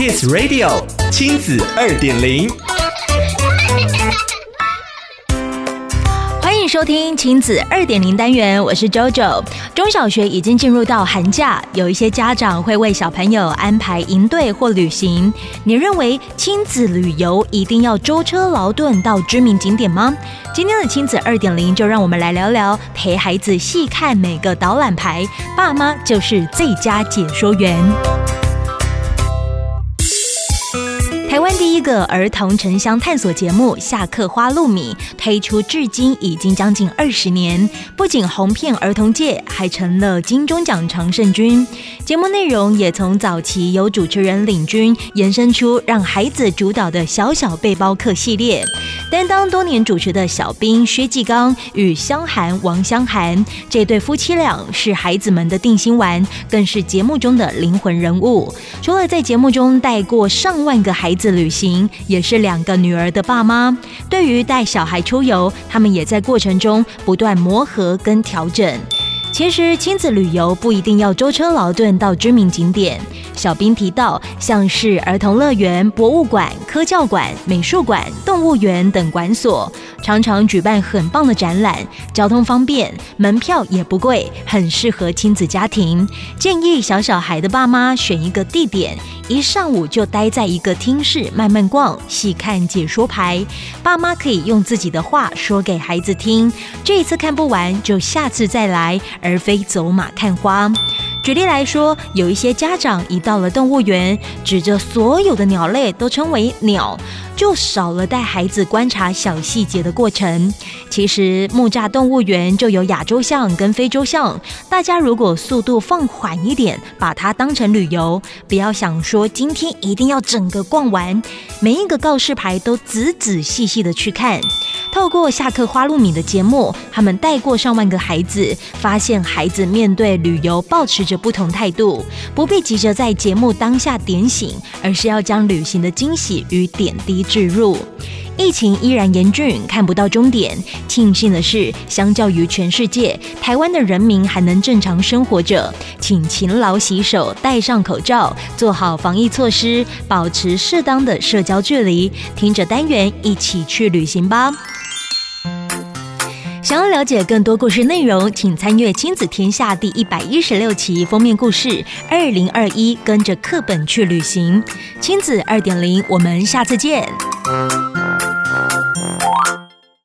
Kiss Radio 亲子二点零，欢迎收听亲子二点零单元，我是 JoJo。中小学已经进入到寒假，有一些家长会为小朋友安排营队或旅行。你认为亲子旅游一定要舟车劳顿到知名景点吗？今天的亲子二点零，就让我们来聊聊陪孩子细看每个导览牌，爸妈就是最佳解说员。台湾第一个儿童城乡探索节目《下课花露米》推出至今已经将近二十年，不仅红遍儿童界，还成了金钟奖常胜军。节目内容也从早期由主持人领军，延伸出让孩子主导的小小背包客系列。担当多年主持的小兵薛继刚与香涵王香涵这对夫妻俩是孩子们的定心丸，更是节目中的灵魂人物。除了在节目中带过上万个孩子。旅行也是两个女儿的爸妈，对于带小孩出游，他们也在过程中不断磨合跟调整。其实亲子旅游不一定要舟车劳顿到知名景点。小兵提到，像是儿童乐园、博物馆、科教馆、美术馆、动物园等馆所，常常举办很棒的展览，交通方便，门票也不贵，很适合亲子家庭。建议小小孩的爸妈选一个地点，一上午就待在一个厅室慢慢逛，细看解说牌。爸妈可以用自己的话说给孩子听，这一次看不完就下次再来，而非走马看花。举例来说，有一些家长一到了动物园，指着所有的鸟类都称为鸟。就少了带孩子观察小细节的过程。其实木栅动物园就有亚洲象跟非洲象，大家如果速度放缓一点，把它当成旅游，不要想说今天一定要整个逛完，每一个告示牌都仔仔细细的去看。透过下课花露米的节目，他们带过上万个孩子，发现孩子面对旅游抱持着不同态度，不必急着在节目当下点醒，而是要将旅行的惊喜与点滴。置入，疫情依然严峻，看不到终点。庆幸的是，相较于全世界，台湾的人民还能正常生活着。请勤劳洗手，戴上口罩，做好防疫措施，保持适当的社交距离。听着单元，一起去旅行吧。想要了解更多故事内容，请参阅《亲子天下》第一百一十六期封面故事。二零二一，跟着课本去旅行，亲子二点零，我们下次见。